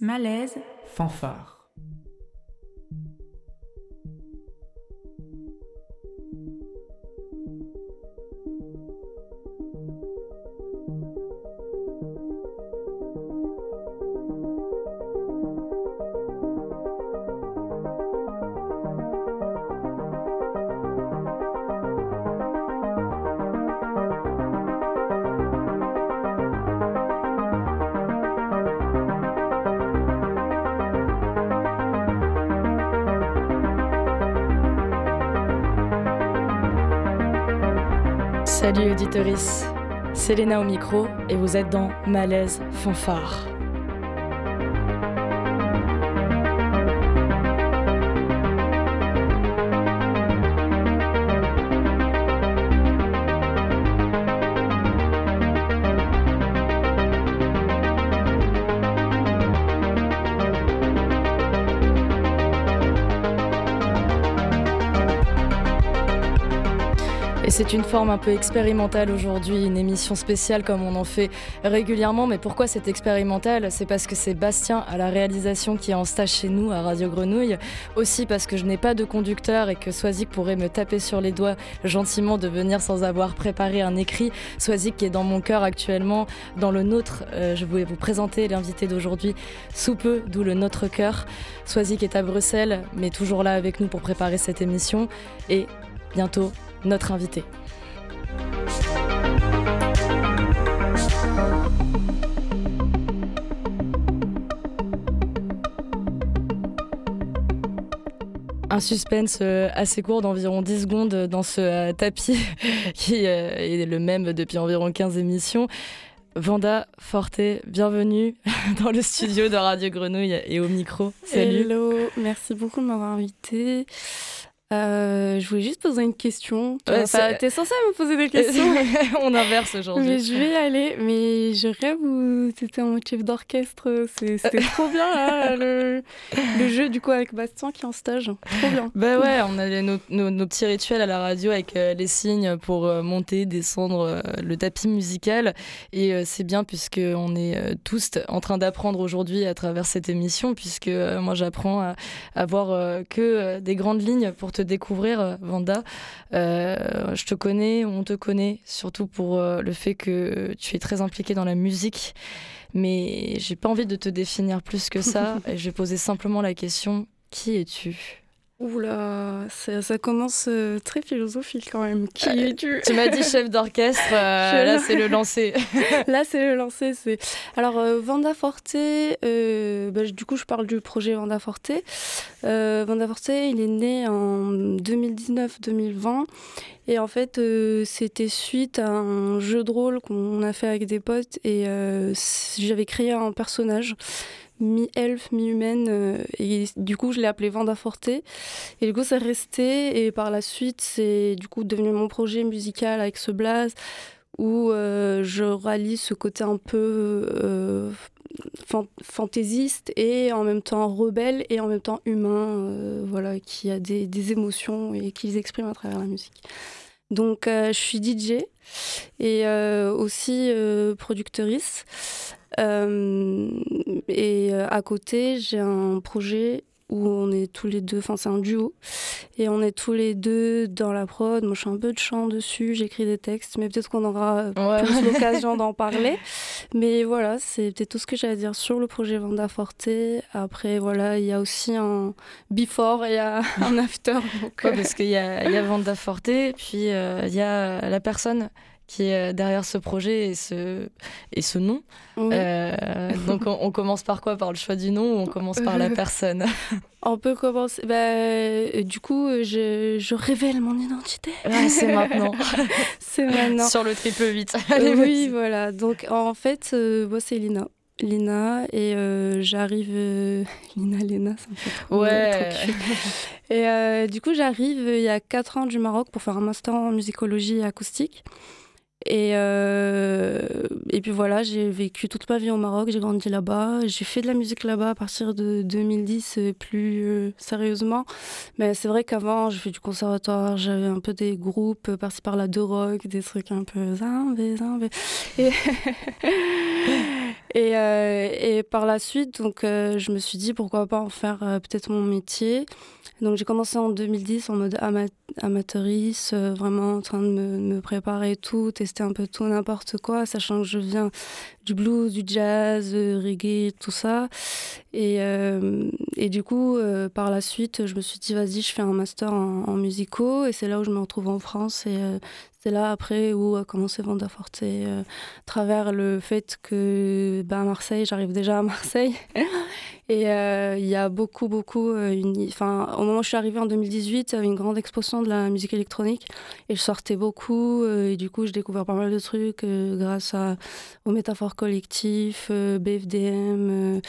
Malaise. Fanfare. C'est Léna au micro et vous êtes dans Malaise Fanfare. C'est une forme un peu expérimentale aujourd'hui, une émission spéciale comme on en fait régulièrement. Mais pourquoi c'est expérimental? C'est parce que c'est Bastien à la réalisation qui est en stage chez nous à Radio Grenouille. Aussi parce que je n'ai pas de conducteur et que Swazik pourrait me taper sur les doigts gentiment de venir sans avoir préparé un écrit. Swazik qui est dans mon cœur actuellement, dans le nôtre. Euh, je voulais vous présenter l'invité d'aujourd'hui sous peu, d'où le Notre Cœur. Swazik est à Bruxelles, mais toujours là avec nous pour préparer cette émission. Et bientôt notre invité. Un suspense euh, assez court d'environ 10 secondes dans ce euh, tapis qui euh, est le même depuis environ 15 émissions. Vanda Forte, bienvenue dans le studio de Radio Grenouille et au micro. Salut. Hello, merci beaucoup de m'avoir invité. Euh, je voulais juste poser une question. Ouais, T'es censé me poser des questions. On inverse aujourd'hui. Mais je vais y aller. Mais je rêve où t'étais en chef d'orchestre. C'était trop bien, là, le, le, jeu du coup avec Bastien qui est en stage. Trop bien. Bah ouais, on avait nos, nos, nos petits rituels à la radio avec euh, les signes pour euh, monter, descendre le tapis musical. Et c'est bien puisqu'on est euh, tous en train d'apprendre aujourd'hui à travers cette émission, puisque moi j'apprends à, à voir que des grandes lignes pour te découvrir, Vanda. Euh, je te connais, on te connaît, surtout pour euh, le fait que tu es très impliquée dans la musique. Mais j'ai pas envie de te définir plus que ça. et je vais poser simplement la question qui es-tu? Oula, ça, ça commence euh, très philosophique quand même. Qui Euh, es-tu Tu m'as dit chef d'orchestre, euh, là c'est le lancer. Là, c'est le lancer. C'est alors Vanda Forte. bah, du coup, je parle du projet Vanda Forte. Vanda Forte, il est né en 2019-2020 et en fait, c'était suite à un jeu de rôle qu'on a fait avec des potes et j'avais créé un personnage mi-elfe, mi-humaine euh, et du coup, je l'ai appelé Vanda Forte. Et du coup, c'est resté et par la suite, c'est du coup devenu mon projet musical avec ce blaze où euh, je rallie ce côté un peu euh, fan- fantaisiste et en même temps rebelle et en même temps humain, voilà, qui a des, des émotions et qui les exprime à travers la musique. Donc je suis DJ et aussi productrice. Euh, et euh, à côté, j'ai un projet où on est tous les deux, enfin c'est un duo, et on est tous les deux dans la prod. Moi je fais un peu de chant dessus, j'écris des textes, mais peut-être qu'on aura Ouais. plus l'occasion d'en parler. Mais voilà, c'est peut-être tout ce que j'ai à dire sur le projet Vanda Forte. Après, voilà, il y a aussi un before et un after. Donc, Ouais, parce qu'il y a, y a Vanda Forte, puis euh, il y a la personne qui est derrière ce projet et ce, et ce nom. oui. Euh, donc on, on commence par quoi? Par le choix du nom ou on commence par la personne? On peut commencer. Bah, euh, du coup, euh, je, je révèle mon identité. Ah, C'est maintenant. C'est maintenant. Sur le triple 8. Euh, Allez, oui, voilà. Donc, en fait, euh, moi, c'est Lina. Lina, et euh, j'arrive. euh, Lina, Lena, ça me fait trop, Ouais. Et euh, du coup, j'arrive euh, il y a 4 ans du Maroc pour faire un master en musicologie acoustique. Et, euh, et puis voilà, j'ai vécu toute ma vie au Maroc, j'ai grandi là-bas, j'ai fait de la musique là-bas à partir de 2010 euh, plus euh, sérieusement. Mais c'est vrai qu'avant, j'ai fait du conservatoire, j'avais un peu des groupes euh, par-ci par-là de rock, des trucs un peu zambé, zambé. Et, et, et, par la suite, donc, je me suis dit pourquoi pas en faire peut-être mon métier. Donc j'ai commencé en 2010 en mode amateuriste, vraiment en train de me, me, préparer tout, tester un peu tout, n'importe quoi, sachant que je viens du blues, du jazz, reggae, tout ça. Et, et du coup, par la suite, je me suis dit, vas-y, je fais un master en, en musicaux. Et c'est là où je me retrouve en France. Et c'est là après où a commencé Vanda Forte, euh, à travers le fait que bah, à Marseille, j'arrive déjà à Marseille. et euh, il y a beaucoup, beaucoup. Euh, une... Enfin, au moment où je suis arrivée en 2018, il y avait une grande exposition de la musique électronique. Et je sortais beaucoup. et du coup, j'ai découvert pas mal de trucs grâce à, aux métaphores collectives, BFDM.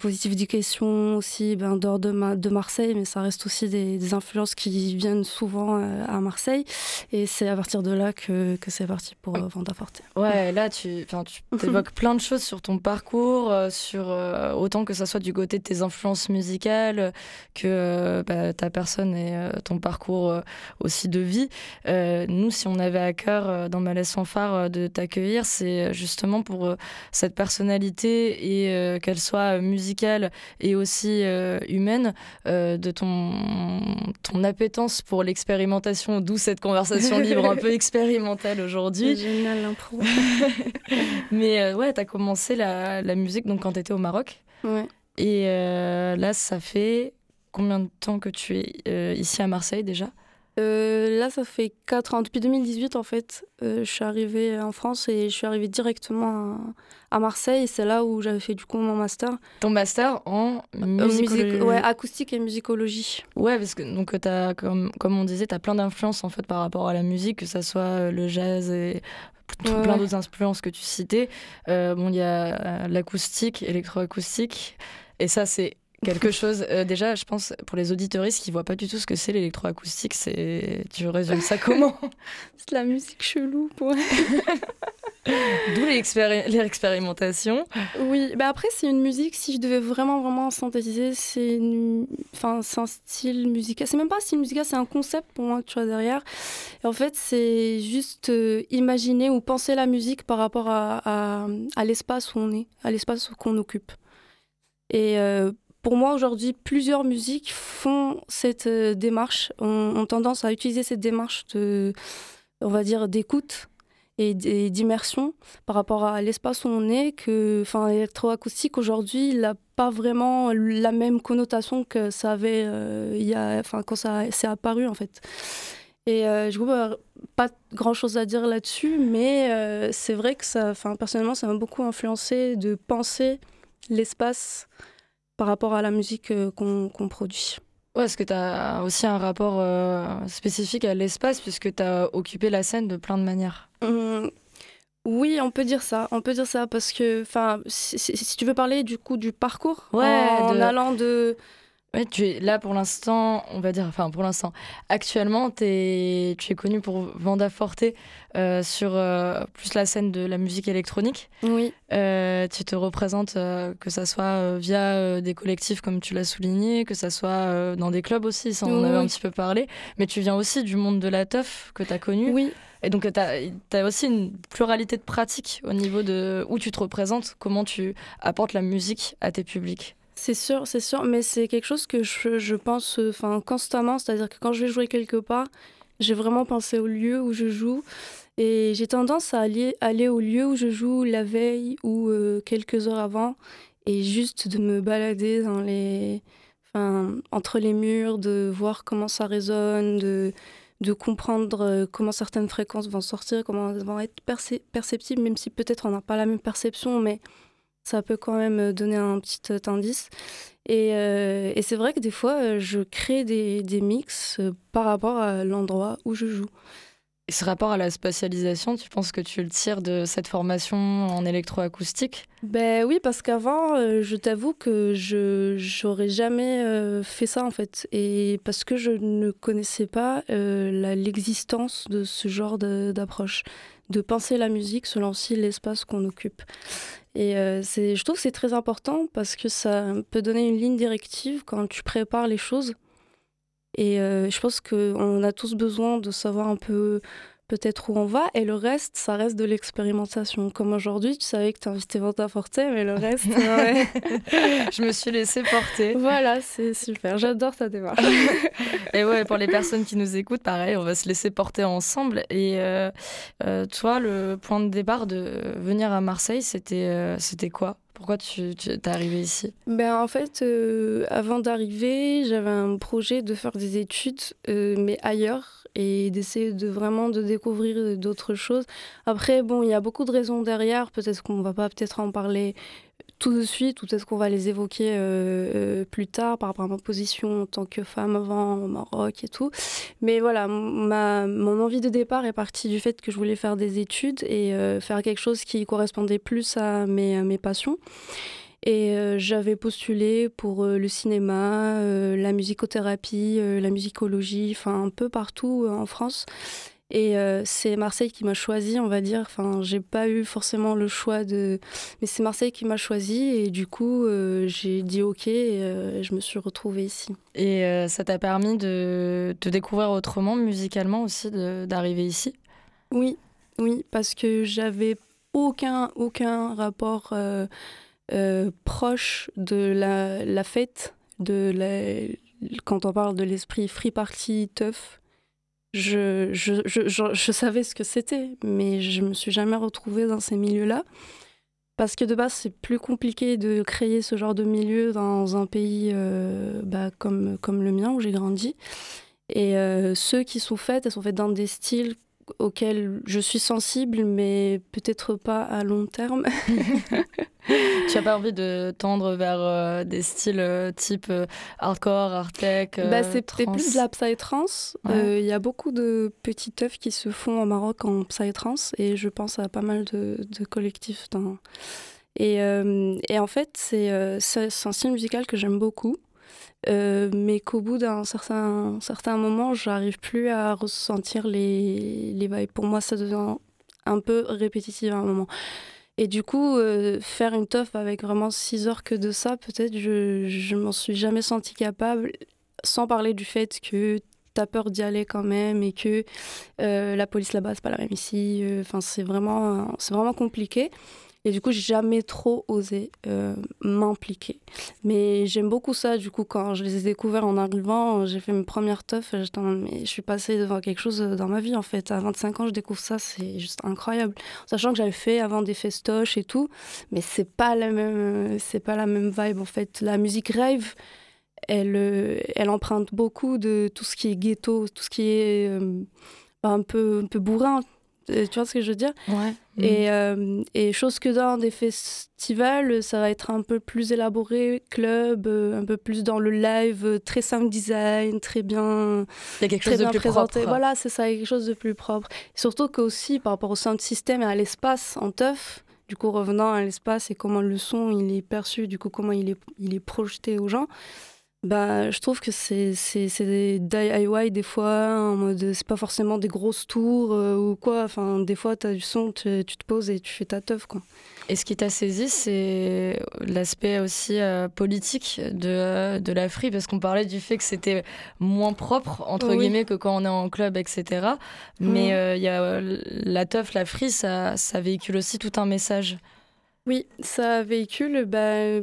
Positive Education aussi, ben, dehors de, de Marseille, mais ça reste aussi des, des influences qui viennent souvent à Marseille et c'est à partir de là que, que c'est parti pour euh, Vanda Forte. Ouais, là, tu, tu évoques plein de choses sur ton parcours, euh, sur euh, autant que ça soit du côté de tes influences musicales que bah, ta personne et ton parcours aussi de vie. nous, si on avait à cœur dans Malaise sans phare de t'accueillir, c'est justement pour cette personnalité et qu'elle soit musicale et aussi humaine, de ton, ton appétence pour l'expérimentation d'où cette conversation libre un peu expérimentale aujourd'hui. Génial l'impro. Mais euh, ouais, t'as commencé la, la, musique donc quand t'étais au Maroc. Ouais. Et euh, là, ça fait combien de temps que tu es euh, ici à Marseille déjà? Euh, là, ça fait 4 ans. Depuis 2018, en fait, euh, je suis arrivée en France et je suis arrivée directement à, Marseille. C'est là où j'avais fait du coup mon master. Ton master en euh, musicologie Ouais, acoustique et musicologie. Ouais, parce que donc, as, comme, comme on disait, tu as plein d'influences en fait par rapport à la musique, que ce soit le jazz et plein d'autres influences que tu citais. bon, il y a l'acoustique, électroacoustique. Et ça, c'est quelque chose. Euh, déjà, je pense pour les auditoristes qui voient pas du tout ce que c'est l'électroacoustique, c'est tu résumes ça comment? C'est de la musique chelou, pour. D'où l'expérimentation. Oui, bah après c'est une musique. Si je devais vraiment vraiment synthétiser, c'est enfin c'est un style musical. C'est même pas un style musical, c'est un concept pour moi tu vois derrière. Et en fait, c'est juste euh, imaginer ou penser la musique par rapport à, à, l'espace où on est, à l'espace qu'on occupe. Et euh, pour moi, aujourd'hui, plusieurs musiques font cette euh, démarche, ont, tendance à utiliser cette démarche de, on va dire, d'écoute et d'immersion par rapport à l'espace où on est, que enfin, l'électroacoustique aujourd'hui n'a pas vraiment la même connotation que ça avait euh, y a, quand ça s'est apparu en fait. Et euh, je pas grand chose à dire là-dessus, mais c'est vrai que ça, enfin, personnellement, ça m'a beaucoup influencé de penser l'espace par rapport à la musique euh, qu'on produit. Ouais, est-ce que tu as aussi un rapport euh, spécifique à l'espace puisque tu as occupé la scène de plein de manières? Mmh, Oui, on peut dire ça. On peut dire ça parce que, enfin, si, tu veux parler du coup du parcours, ouais, en allant de oui, tu es là pour l'instant, on va dire, enfin pour l'instant. Actuellement, es, tu es connu pour Vanda Forte euh, sur euh, plus la scène de la musique électronique. Oui. Euh, tu te représentes, que ça soit via des collectifs comme tu l'as souligné, que ça soit dans des clubs aussi, ça on en avait un petit peu parlé. Mais tu viens aussi du monde de la teuf que tu as connu. Oui. Et donc, tu as, as, aussi une pluralité de pratiques au niveau de où tu te représentes, comment tu apportes la musique à tes publics. C'est sûr, c'est sûr, mais c'est quelque chose que je, je pense constamment, c'est-à-dire que quand je vais jouer quelque part, j'ai vraiment pensé au lieu où je joue. Et j'ai tendance à aller, aller au lieu où je joue la veille ou euh, quelques heures avant et juste de me balader dans les, entre les murs, de voir comment ça résonne, de, de comprendre euh, comment certaines fréquences vont sortir, comment elles vont être perceptibles, même si peut-être on n'a pas la même perception, mais ça peut quand même euh, donner un petit euh, indice. Et, euh, et c'est vrai que des fois, je crée des, des mix par rapport à l'endroit où je joue. Et ce rapport à la spatialisation, tu penses que tu le tires de cette formation en électroacoustique? Ben oui, parce qu'avant, je t'avoue que je j'aurais jamais fait ça en fait, et parce que je ne connaissais pas l'existence de ce genre d'approche, de penser la musique selon aussi l'espace qu'on occupe. Et euh, je trouve que c'est très important parce que ça peut donner une ligne directive quand tu prépares les choses. Et euh, je pense qu'on a tous besoin de savoir un peu peut-être où on va, et le reste, ça reste de l'expérimentation. Comme aujourd'hui, tu savais que tu invitais Vanta Forte, mais le reste, ouais. je me suis laissée porter. Voilà, c'est super. J'adore ta démarche. et ouais, pour les personnes qui nous écoutent, pareil, on va se laisser porter ensemble. Et euh, euh, toi, le point de départ de venir à Marseille, c'était euh, c'était quoi? Pourquoi tu, tu es arrivé ici? Ben, En fait, avant d'arriver, j'avais un projet de faire des études, mais ailleurs, et d'essayer de vraiment de découvrir d'autres choses. Après, bon, il y a beaucoup de raisons derrière. Peut-être qu'on va pas peut-être en parler tout de suite ou peut-être qu'on va les évoquer euh, euh, plus tard par rapport à ma position en tant que femme avant au Maroc et tout. Mais voilà, ma, mon envie de départ est partie du fait que je voulais faire des études et euh, faire quelque chose qui correspondait plus à mes, mes passions. Et j'avais postulé pour le cinéma, la musicothérapie, la musicologie, enfin un peu partout en France. Et euh, c'est Marseille qui m'a choisi, on va dire. Enfin, j'ai pas eu forcément le choix de. Mais c'est Marseille qui m'a choisi et du coup, euh, j'ai dit OK et euh, je me suis retrouvée ici. Et ça t'a permis de te découvrir autrement musicalement aussi, d'arriver ici? Oui, oui, parce que j'avais aucun, aucun rapport proche de la, la fête, de la... quand on parle de l'esprit free party, tough je, je, je, je, savais ce que c'était, mais je me suis jamais retrouvée dans ces milieux-là. Parce que de base, c'est plus compliqué de créer ce genre de milieu dans un pays euh, bah, comme, comme le mien, où j'ai grandi. Et euh, ceux qui sont faits, elles sont faites dans des styles auxquels je suis sensible, mais peut-être pas à long terme. tu n'as pas envie de tendre vers euh, des styles euh, type euh, hardcore, art tech bah, C'est plus de la psytrance. Il y a beaucoup de petits teufs qui se font au Maroc en psytrance et je pense à pas mal de, de collectifs. Dans... Et, et, en fait, c'est un style musical que j'aime beaucoup. Euh, mais qu'au bout d'un certain, certain moment, j'arrive plus à ressentir les, les vibes. Pour moi, ça devient un peu répétitif à un moment. Et du coup, euh, faire une teuf avec vraiment 6 heures que de ça, peut-être, je, je m'en suis jamais senti capable, sans parler du fait que t'as peur d'y aller quand même et que euh, la police là-bas, c'est pas la même ici. Enfin, c'est vraiment, c'est vraiment compliqué. Et du coup, j'ai jamais trop osé euh, m'impliquer. Mais j'aime beaucoup ça. Du coup, quand je les ai découverts en arrivant, j'ai fait mes premières teufs. Mais je suis passée devant quelque chose dans ma vie, en fait. À 25 ans, je découvre ça. C'est juste incroyable. Sachant que j'avais fait avant des festoches et tout. Mais c'est pas la même, c'est pas la même vibe, en fait. La musique rave, elle, euh, elle emprunte beaucoup de tout ce qui est ghetto, tout ce qui est euh, un peu, un peu bourrin euh, tu vois ce que je veux dire? Ouais. Et, mm. euh, et, chose que dans des festivals, ça va être un peu plus élaboré, club, euh, un peu plus dans le live, très sound design, très bien, Il y a quelque chose de plus présenté. Propre. Voilà, c'est ça, quelque chose de plus propre. surtout qu'aussi, par rapport au sound system et à l'espace en teuf, du coup, revenant à l'espace et comment le son il est perçu, du coup, comment il est, il est projeté aux gens, bah, je trouve que c'est des DIY des fois, en mode c'est pas forcément des grosses tours euh, ou quoi. Enfin, des fois, tu as du son, tu, te poses et tu fais ta teuf. Quoi. Et ce qui t'a saisi, c'est l'aspect aussi euh, politique de, de la free, parce qu'on parlait du fait que c'était moins propre, entre guillemets, que quand on est en club, etc. Mais euh, y a la teuf, la free, ça, ça véhicule aussi tout un message. Oui, ça véhicule, bah,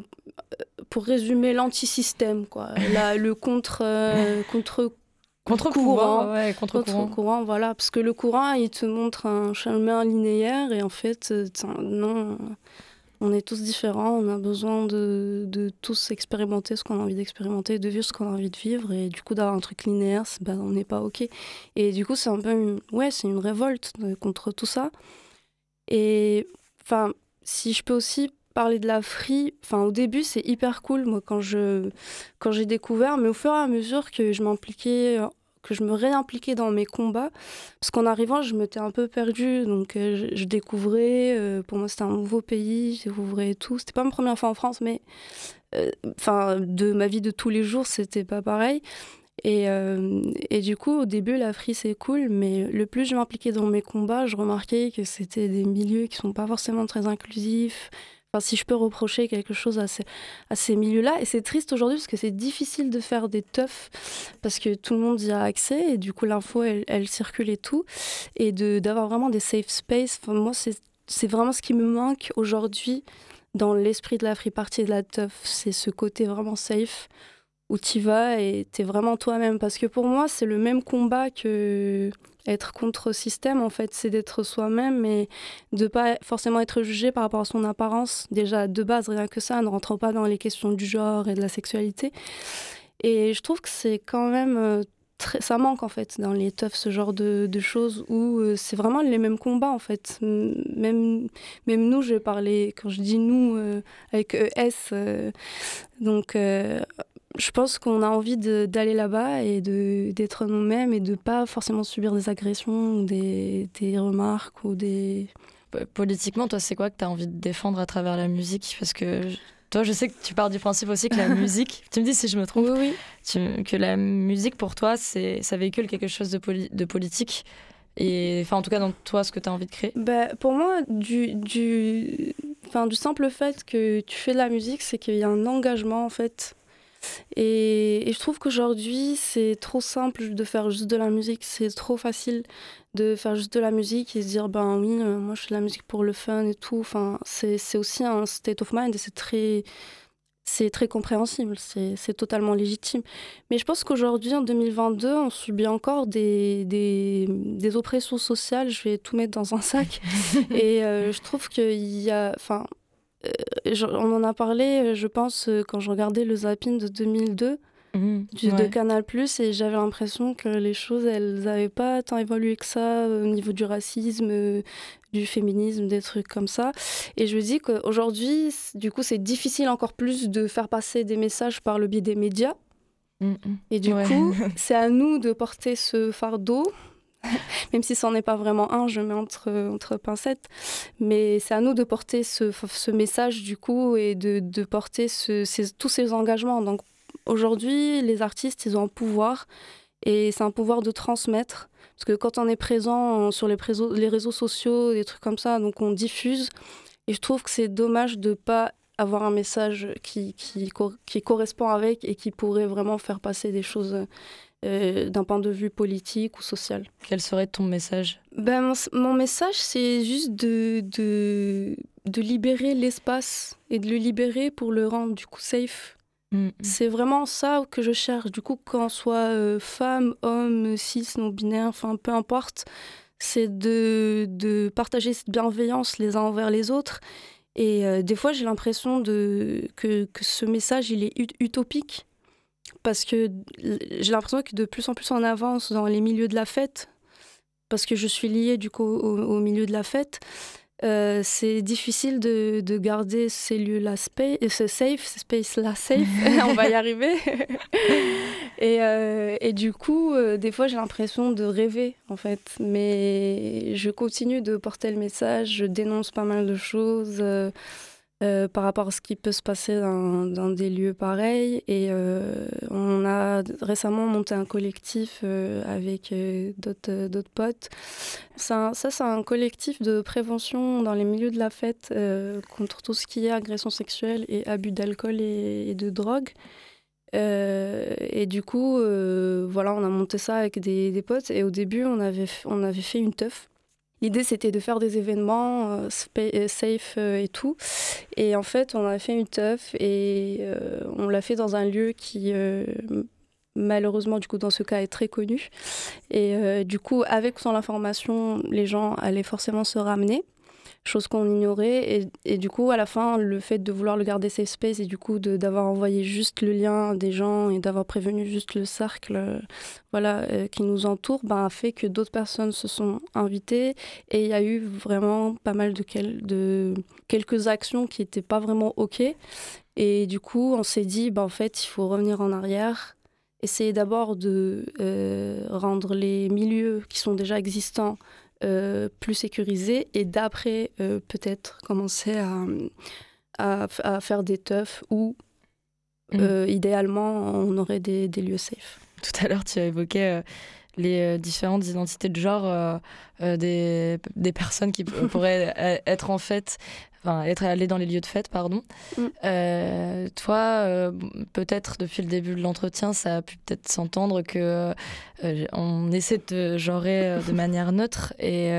pour résumer, l'anti-système, quoi. le contre, euh, contre Contre courant, ouais, contre, courant. courant. voilà, parce que le courant, il te montre un chemin linéaire et en fait, euh, non, on est tous différents, on a besoin de, de tous expérimenter ce qu'on a envie d'expérimenter, de vivre ce qu'on a envie de vivre et du coup d'avoir un truc linéaire, ben, on n'est pas ok. Et du coup, c'est un peu une, ouais, c'est une révolte euh, contre tout ça. Et enfin, si je peux aussi parler de la free, enfin au début c'est hyper cool moi quand je quand j'ai découvert, mais au fur et à mesure que je m'impliquais, que je me réimpliquais dans mes combats, parce qu'en arrivant je m'étais un peu perdue, donc euh, je, découvrais, euh, pour moi c'était un nouveau pays, je découvrais tout. C'était pas ma première fois en France, mais euh, de ma vie de tous les jours c'était pas pareil. Et, et, du coup, au début, la free, c'est cool, mais le plus je m'impliquais dans mes combats, je remarquais que c'était des milieux qui sont pas forcément très inclusifs, Si je peux reprocher quelque chose à ces, milieux-là. Et c'est triste aujourd'hui parce que c'est difficile de faire des teufs parce que tout le monde y a accès et du coup l'info elle, elle, circule et tout. Et d'avoir vraiment des safe space, enfin, moi c'est vraiment ce qui me manque aujourd'hui dans l'esprit de la free party et de la teuf. C'est ce côté vraiment safe où tu vas et tu es vraiment toi-même. Parce que pour moi c'est le même combat que être contre système, en fait, c'est d'être soi-même et de pas forcément être jugé par rapport à son apparence. Déjà, de base, rien que ça, ne rentre pas dans les questions du genre et de la sexualité. Et je trouve que c'est quand même euh, très, ça manque en fait dans les teufs ce genre de, choses où euh, c'est vraiment les mêmes combats en fait même même nous je parler quand je dis nous euh, avec ES donc je pense qu'on a envie d'aller là-bas et d'être nous-mêmes et de pas forcément subir des agressions ou des, des remarques ou des... Politiquement, toi, c'est quoi que tu as envie de défendre à travers la musique? Parce que toi, je sais que tu pars du principe aussi que la musique, tu me dis si je me trompe, oui, oui. que la musique pour toi, ça véhicule quelque chose de, de politique. Et enfin, en tout cas, dans toi, ce que tu as envie de créer bah, Pour moi, du, du, du simple fait que tu fais de la musique, c'est qu'il y a un engagement en fait et, je trouve qu'aujourd'hui, c'est trop simple de faire juste de la musique. C'est trop facile de faire juste de la musique et se dire, ben oui, euh, moi je fais de la musique pour le fun et tout. Enfin, c'est aussi un state of mind et c'est très, c'est très compréhensible, c'est totalement légitime. Mais je pense qu'aujourd'hui, en 2022, on subit encore des, des, des, oppressions sociales. Je vais tout mettre dans un sac. et euh, je trouve qu'il y a. Enfin, euh, on en a parlé, euh, je pense, euh, quand je regardais le zapping de 2002 mmh, de Canal et j'avais l'impression que les choses, elles n'avaient pas tant évolué que ça au niveau du racisme, du féminisme, des trucs comme ça. Et je me dis qu'aujourd'hui, du coup, c'est difficile encore plus de faire passer des messages par le biais des médias. Mmh, mmh. Et du coup, c'est à nous de porter ce fardeau même si c'en est pas vraiment un, je mets entre, entre pincettes. Mais c'est à nous de porter ce, ce, message du coup et de, de porter ce, tous ces engagements. Donc aujourd'hui, les artistes, ils ont un pouvoir et c'est un pouvoir de transmettre. Parce que quand on est présent sur les les réseaux sociaux, des trucs comme ça, donc on diffuse. Et je trouve que c'est dommage de pas avoir un message qui, qui, qui correspond avec et qui pourrait vraiment faire passer des choses euh, d'un point de vue politique ou social. Quel serait ton message? Ben, mon, message, c'est juste de, de, de libérer l'espace et de le libérer pour le rendre du coup safe. Mm, mm. C'est vraiment ça que je cherche. Du coup, qu'on soit euh, femme, homme, cis, non-binaire, enfin peu importe, c'est de, de partager cette bienveillance les uns envers les autres. Et euh, des fois, j'ai l'impression que, que ce message, il est utopique parce que j'ai l'impression que de plus en plus on avance dans les milieux de la fête, parce que je suis liée du coup au, milieu de la fête. Euh, c'est difficile de, de, garder ces lieux-là euh, ce safe, ce space-là safe, on va y arriver. et, euh, et, du coup, des fois, j'ai l'impression de rêver, en fait. Mais je continue de porter le message, je dénonce pas mal de choses. Euh, par rapport à ce qui peut se passer dans, des lieux pareils. Et euh, on a récemment monté un collectif euh, avec d'autres potes. Ça c'est un collectif de prévention dans les milieux de la fête contre tout ce qui est agression sexuelle et abus d'alcool et, de drogue. et du coup, voilà, on a monté ça avec des, des, potes. Et au début, on avait, on avait fait une teuf L'idée, c'était de faire des événements euh, euh, safe euh, et tout. Et en fait, on a fait une teuf et on l'a fait dans un lieu qui, malheureusement, du coup, dans ce cas, est très connu. Et du coup, avec son information, les gens allaient forcément se ramener chose qu'on ignorait. Et, et, du coup, à la fin, le fait de vouloir le garder safe space et du coup d'avoir envoyé juste le lien des gens et d'avoir prévenu juste le cercle euh, voilà, euh, qui nous entoure, ben, a fait que d'autres personnes se sont invitées et il y a eu vraiment pas mal de, de quelques actions qui n'étaient pas vraiment OK. Et du coup, on s'est dit, ben, en fait, il faut revenir en arrière essayer d'abord de euh, rendre les milieux qui sont déjà existants plus sécurisé et d'après euh, peut-être commencer à, à, faire des teufs où mm. euh, idéalement on aurait des, des, lieux safe. Tout à l'heure tu as évoqué les différentes identités de genre des, des, personnes qui pourraient être en fait enfin être allé dans les lieux de fête, pardon. Mm. Euh, toi, euh, peut-être depuis le début de l'entretien, ça a pu peut-être s'entendre que euh, on essaie de genrer de manière neutre et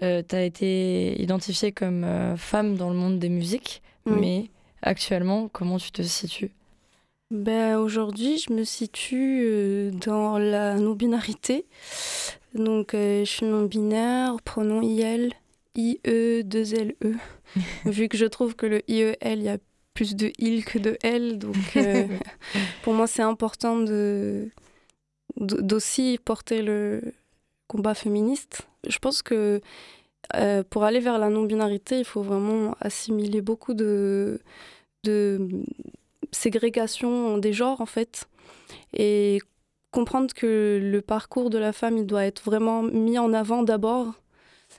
tu as été identifiée comme femme dans le monde des musiques, mais actuellement, comment tu te situes? Ben, Aujourd'hui, je me situe dans la non-binarité. Donc, je suis non-binaire, pronom IL, IE, 2LE. vu que je trouve que le IEL, il y a plus de il que de L. Donc, euh, pour moi, c'est important de, d'aussi porter le combat féministe. Je pense que euh, pour aller vers la non-binarité, il faut vraiment assimiler beaucoup de, de ségrégation des genres, en fait. Et comprendre que le parcours de la femme, il doit être vraiment mis en avant d'abord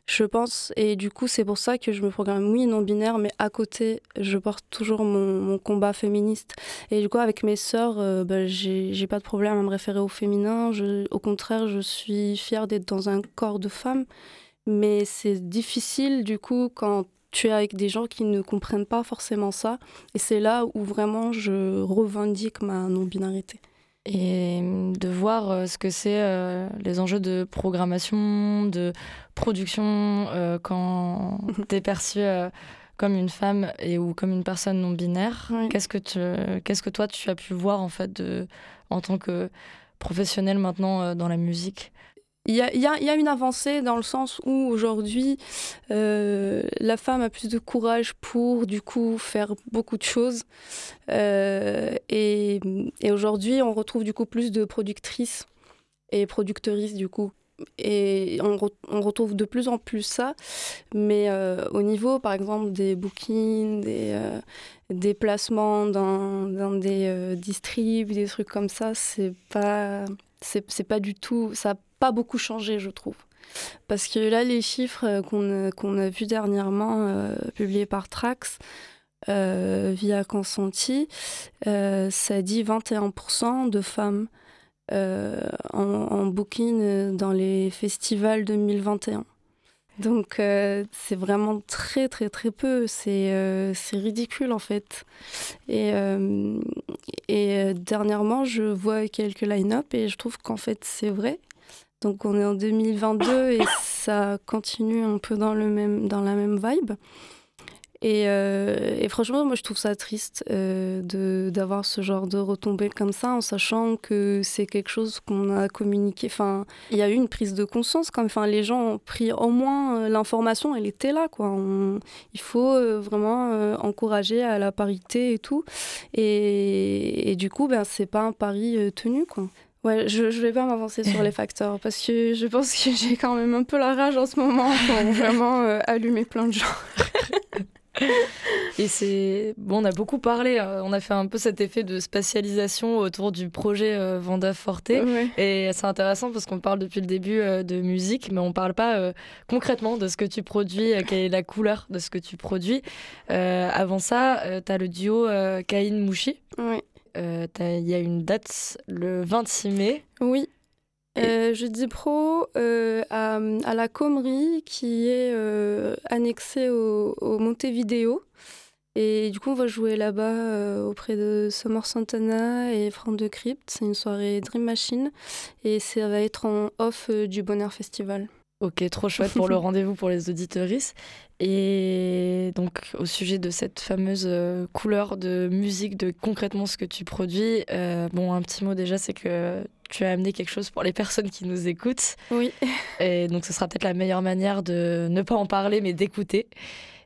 je pense. Et du coup, c'est pour ça que je me programme, oui, non-binaire, mais à côté, je porte toujours mon, combat féministe. Et du coup, avec mes sœurs, euh, bah, j'ai pas de problème à me référer au féminin. au contraire, je suis fière d'être dans un corps de femme. Mais c'est difficile, du coup, quand tu es avec des gens qui ne comprennent pas forcément ça. Et c'est là où vraiment je revendique ma non-binarité et de voir euh, ce que c'est euh, les enjeux de programmation, de production euh, quand tu es perçue comme une femme et ou comme une personne non binaire. Qu'est-ce que tu, qu'est-ce que toi tu as pu voir en fait de, en tant que professionnel maintenant dans la musique? Il y, a, une avancée dans le sens où aujourd'hui, euh, la femme a plus de courage pour, du coup, faire beaucoup de choses. Euh, et, aujourd'hui, on retrouve, du coup, plus de productrices et productrices, du coup. Et on, retrouve de plus en plus ça. Mais euh, au niveau, par exemple, des bookings, des, des placements dans, des distribs, des trucs comme ça, c'est pas... Pas du tout... Ça pas beaucoup changé, je trouve. Parce que là, les chiffres euh, qu'on qu'on a vus dernièrement, euh, publiés par Trax, euh, via Consanti, ça dit 21% de femmes en, booking dans les festivals 2021. Donc c'est vraiment très très très peu, c'est ridicule en fait. Et, et dernièrement, je vois quelques line-up et je trouve qu'en fait c'est vrai. Donc on est en 2022 et ça continue un peu dans, le même, dans la même vibe. Et, euh, et franchement, moi je trouve ça triste euh, d'avoir ce genre de retombées comme ça, en sachant que c'est quelque chose qu'on a communiqué. Enfin, il y a eu une prise de conscience quand. Enfin, les gens ont pris au moins euh, l'information, elle était là. Quoi. il faut euh, vraiment encourager à la parité et tout. Et, et du coup, ben, c'est pas un pari tenu. Quoi. Ouais, je, je vais pas m'avancer sur les facteurs parce que je pense que j'ai quand même un peu la rage en ce moment pour vraiment euh, allumer plein de gens. Et c'est bon, on a beaucoup parlé, euh, on a fait un peu cet effet de spatialisation autour du projet euh, Vanda Forte. Et c'est intéressant parce qu'on parle depuis le début de musique, mais on parle pas concrètement de ce que tu produis, quelle est la couleur de ce que tu produis. avant ça, tu as le duo Kain Mouchi. Euh, il y a une date le 26 mai. Oui. Euh, jeudi pro euh, à, à, la Comerie qui est annexée au, au Montevideo. Et du coup, on va jouer là-bas auprès de Summer Santana et Franck de Crypt. C'est une soirée Dream Machine et ça va être en off du Bonheur Festival. Ok, trop chouette pour le rendez-vous pour les auditeuristes. Et donc, au sujet de cette fameuse euh, couleur de musique, de concrètement ce que tu produis, euh, bon, un petit mot déjà, c'est que tu as amené quelque chose pour les personnes qui nous écoutent. Oui. Et donc, ce sera peut-être la meilleure manière de ne pas en parler, mais d'écouter.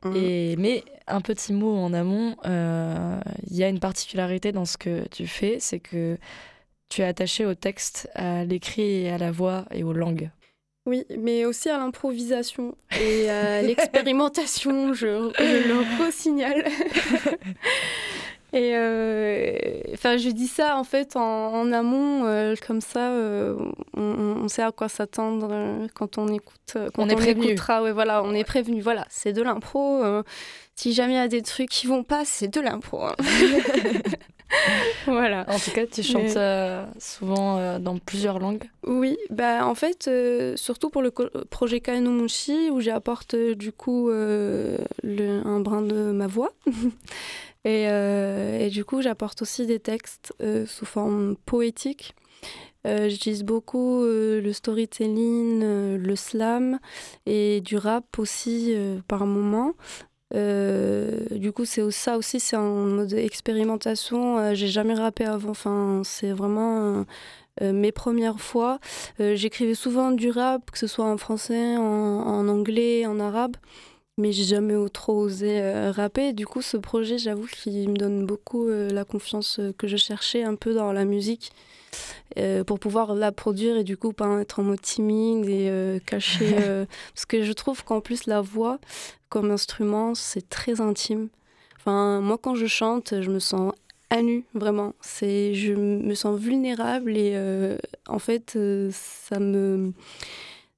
Mmh. Et, mais un petit mot en amont, euh, il y a une particularité dans ce que tu fais, c'est que tu es attaché au texte, à l'écrit et à la voix et aux langues. Oui, mais aussi à l'improvisation et à l'expérimentation, je, le re-signale. Et enfin, je dis ça en fait en, amont, comme ça, on, sait à quoi s'attendre quand on écoute. Quand on, est prévenu. Écoutera, ouais, voilà, on est prévenu. Voilà, c'est de l'impro. si jamais il y a des trucs qui vont pas, c'est de l'impro. Hein. voilà. En tout cas, tu chantes euh, souvent euh, dans plusieurs langues. Oui, bah en fait, euh, surtout pour le projet Kainomushi, où j'apporte du coup le, un brin de ma voix. et, et, du coup, j'apporte aussi des textes sous forme poétique. J'utilise beaucoup le storytelling, le slam et du rap aussi par moment. Euh, du coup, c'est ça aussi, c'est un mode expérimentation. Euh, j'ai jamais rappé avant. Enfin, c'est vraiment euh, mes premières fois. J'écrivais souvent du rap, que ce soit en français, en, anglais, en arabe mais j'ai jamais trop osé rapper. Du coup, ce projet, j'avoue qu'il me donne beaucoup la confiance que je cherchais un peu dans la musique pour pouvoir la produire et du coup pas être en mode timide et caché. parce que je trouve qu'en plus, la voix, comme instrument, c'est très intime. Enfin, moi, quand je chante, je me sens à nu, vraiment. C'est, je me sens vulnérable et euh, en fait, euh, ça me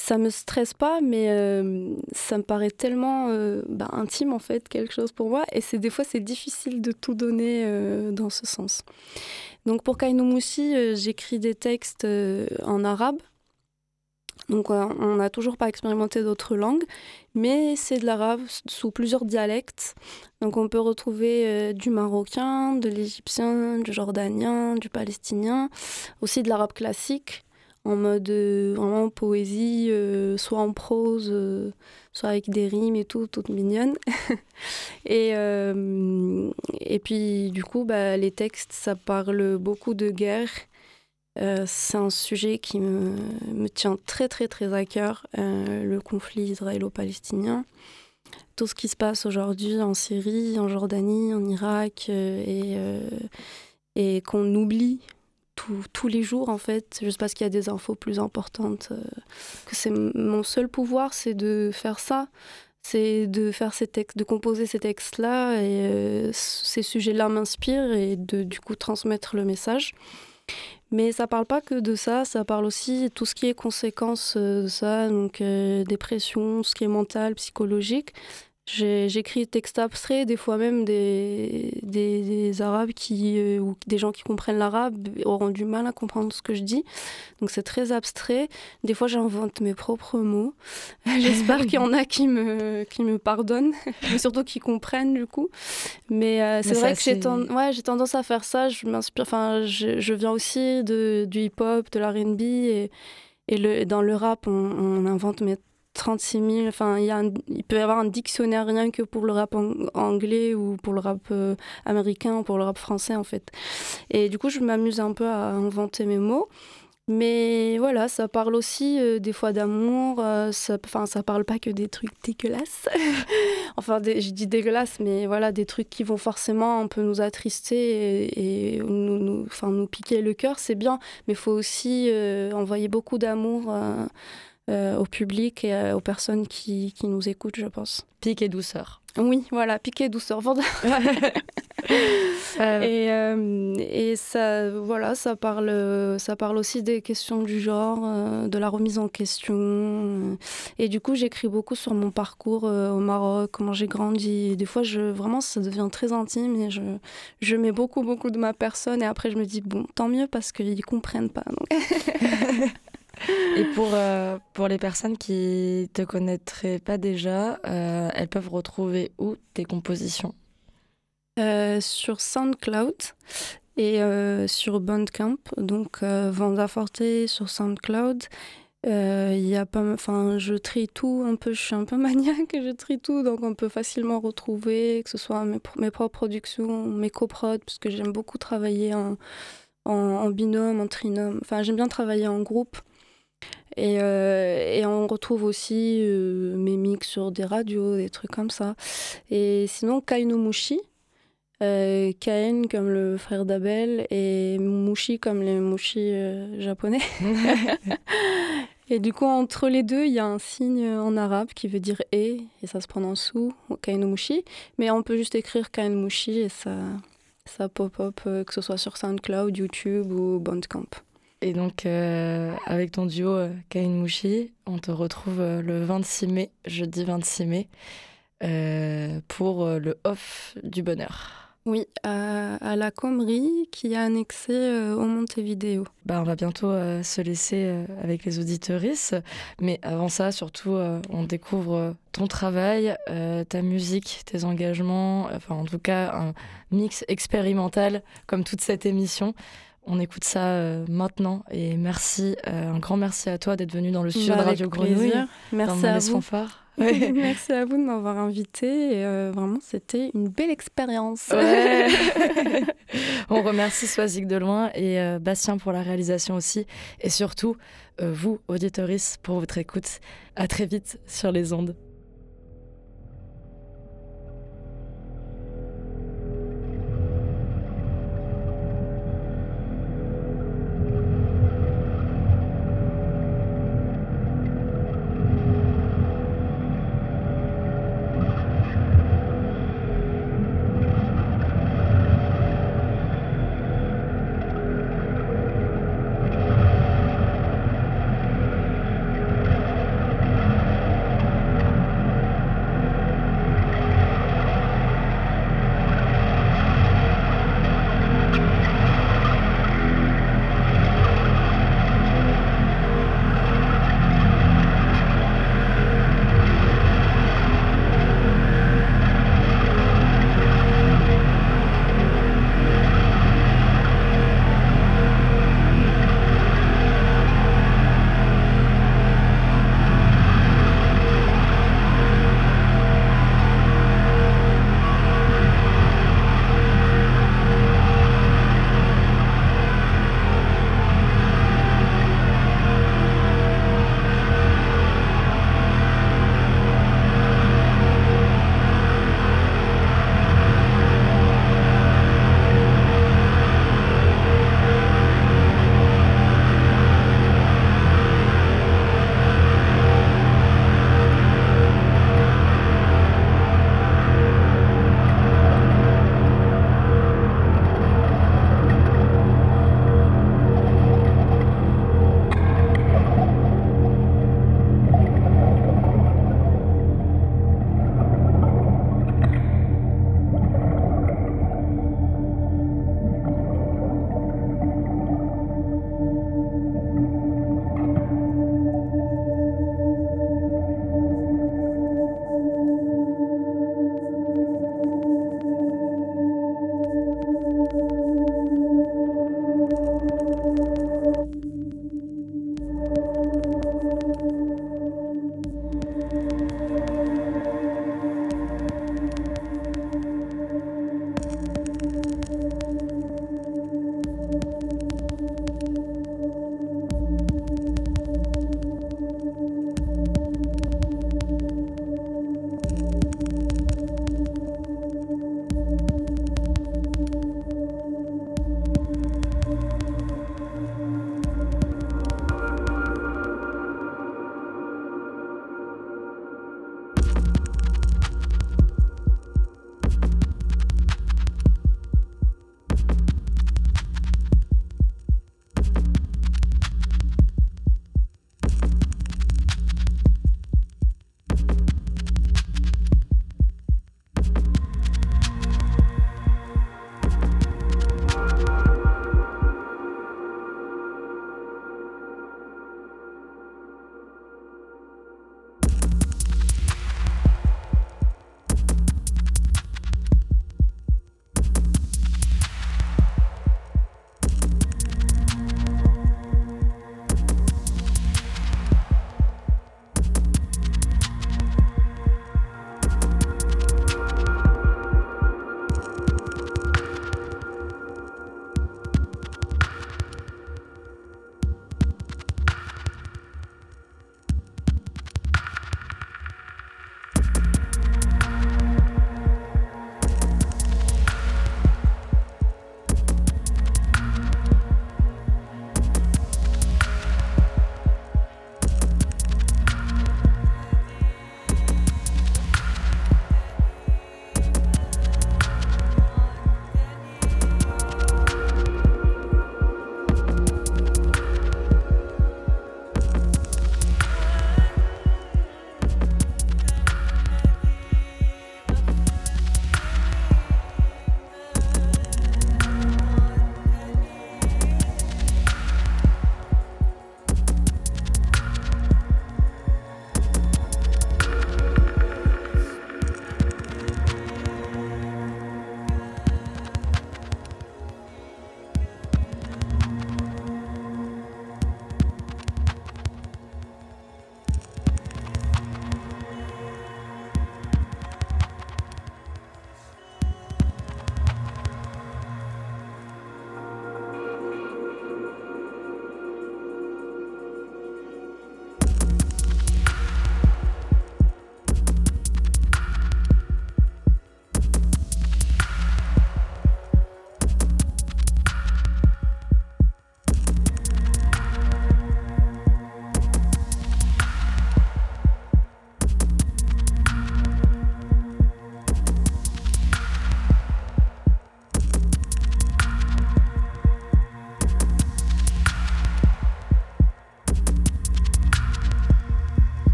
ça me stresse pas, mais euh, ça me paraît tellement bah, intime en fait, quelque chose pour moi. Et c'est des fois c'est difficile de tout donner dans ce sens. Donc pour Kainomushi, j'écris des textes en arabe donc euh, on n'a toujours pas expérimenté d'autres langues, mais c'est de l'arabe sous plusieurs dialectes. Donc on peut retrouver euh, du marocain, de l'égyptien, du jordanien, du palestinien, aussi de l'arabe classique en mode euh, vraiment poésie, soit en prose, soit avec des rimes et tout, toutes mignonnes. et, et puis du coup, bah, les textes, ça parle beaucoup de guerre euh, c'est un sujet qui me, me, tient très très très à cœur, euh, le conflit israélo-palestinien. Tout ce qui se passe aujourd'hui en Syrie, en Jordanie, en Irak, euh, et, et qu'on oublie tous les jours en fait, juste parce qu'il y a des infos plus importantes. que c'est mon seul pouvoir, c'est de faire ça c'est de faire ces textes, de composer ces textes-là et ces sujets-là m'inspirent et de du coup transmettre le message. Mais ça parle pas que de ça, ça parle aussi de tout ce qui est conséquences euh, de ça, donc euh, dépression, ce qui est mental, psychologique. J'écris des textes abstraits, des fois même des, des, arabes qui, euh, ou des gens qui comprennent l'arabe auront du mal à comprendre ce que je dis. Donc c'est très abstrait. Des fois j'invente mes propres mots. J'espère qu'il y en a qui me, qui me pardonnent, mais surtout qui comprennent du coup. Mais euh, c'est vrai que j'ai ouais, tendance à faire ça. Je m'inspire, enfin je, je, viens aussi de, du hip-hop, de l'R&B et, et le, dans le rap, on, on invente mes 36 000. Enfin, il, y a il peut y avoir un dictionnaire rien que pour le rap anglais ou pour le rap euh, américain ou pour le rap français, en fait. Et du coup, je m'amuse un peu à inventer mes mots. Mais voilà, ça parle aussi euh, des fois d'amour. Euh, ça, ça parle pas que des trucs dégueulasses. enfin, je dis dégueulasses, mais voilà, des trucs qui vont forcément un peu nous attrister et, nous, nous, nous piquer le cœur, c'est bien. Mais il faut aussi envoyer beaucoup d'amour euh, au public et euh, aux personnes qui, qui, nous écoutent, je pense. Pique et douceur. Oui, voilà, pique et douceur. et, euh, et ça, voilà, ça parle, ça parle aussi des questions du genre, de la remise en question. Et du coup, j'écris beaucoup sur mon parcours au Maroc, comment j'ai grandi. des fois, je, vraiment, ça devient très intime et je, je mets beaucoup, beaucoup de ma personne. Et après, je me dis, bon, tant mieux parce qu'ils comprennent pas. Donc. Et pour, euh, pour les personnes qui te connaîtraient pas déjà, euh, elles peuvent retrouver où tes compositions? Euh, Sur SoundCloud et sur Bandcamp, donc Vanda Forte sur SoundCloud. Il y a pas, je trie tout un peu, je suis un peu maniaque, je trie tout, donc on peut facilement retrouver, que ce soit mes, mes propres productions, mes coprods, parce que j'aime beaucoup travailler en, en binôme, en trinôme. Enfin, j'aime bien travailler en groupe. Et, euh, et, on retrouve aussi euh, mes mix sur des radios, des trucs comme ça. Et sinon, Kaino Mushi, euh, Kain comme le frère d'Abel et Mushi comme les Mushi japonais. et du coup, entre les deux, il y a un signe en arabe qui veut dire et, et ça se prononce sous, Mushi. Mais on peut juste écrire Kain Mushi et ça, Ça pop-up, que ce soit sur SoundCloud, YouTube ou Bandcamp. Et donc, avec ton duo Kain Mouchi, on te retrouve le 26 mai, jeudi 26 mai, pour le off du bonheur. Oui, à, la Comrie qui a annexé euh, au Montevideo. Bah, on va bientôt euh, se laisser euh, avec les auditeuristes, mais avant ça, surtout, on découvre ton travail, ta musique, tes engagements, enfin en tout cas un mix expérimental comme toute cette émission. On écoute ça maintenant et merci, un grand merci à toi d'être venu dans le studio bah, de Radio Grenouille. Merci à vous. Merci à vous de m'avoir invité. Euh, vraiment, c'était une belle expérience. On remercie Soisic de loin et euh, Bastien pour la réalisation aussi. Et surtout, euh, vous, auditoris, pour votre écoute. À très vite sur les ondes.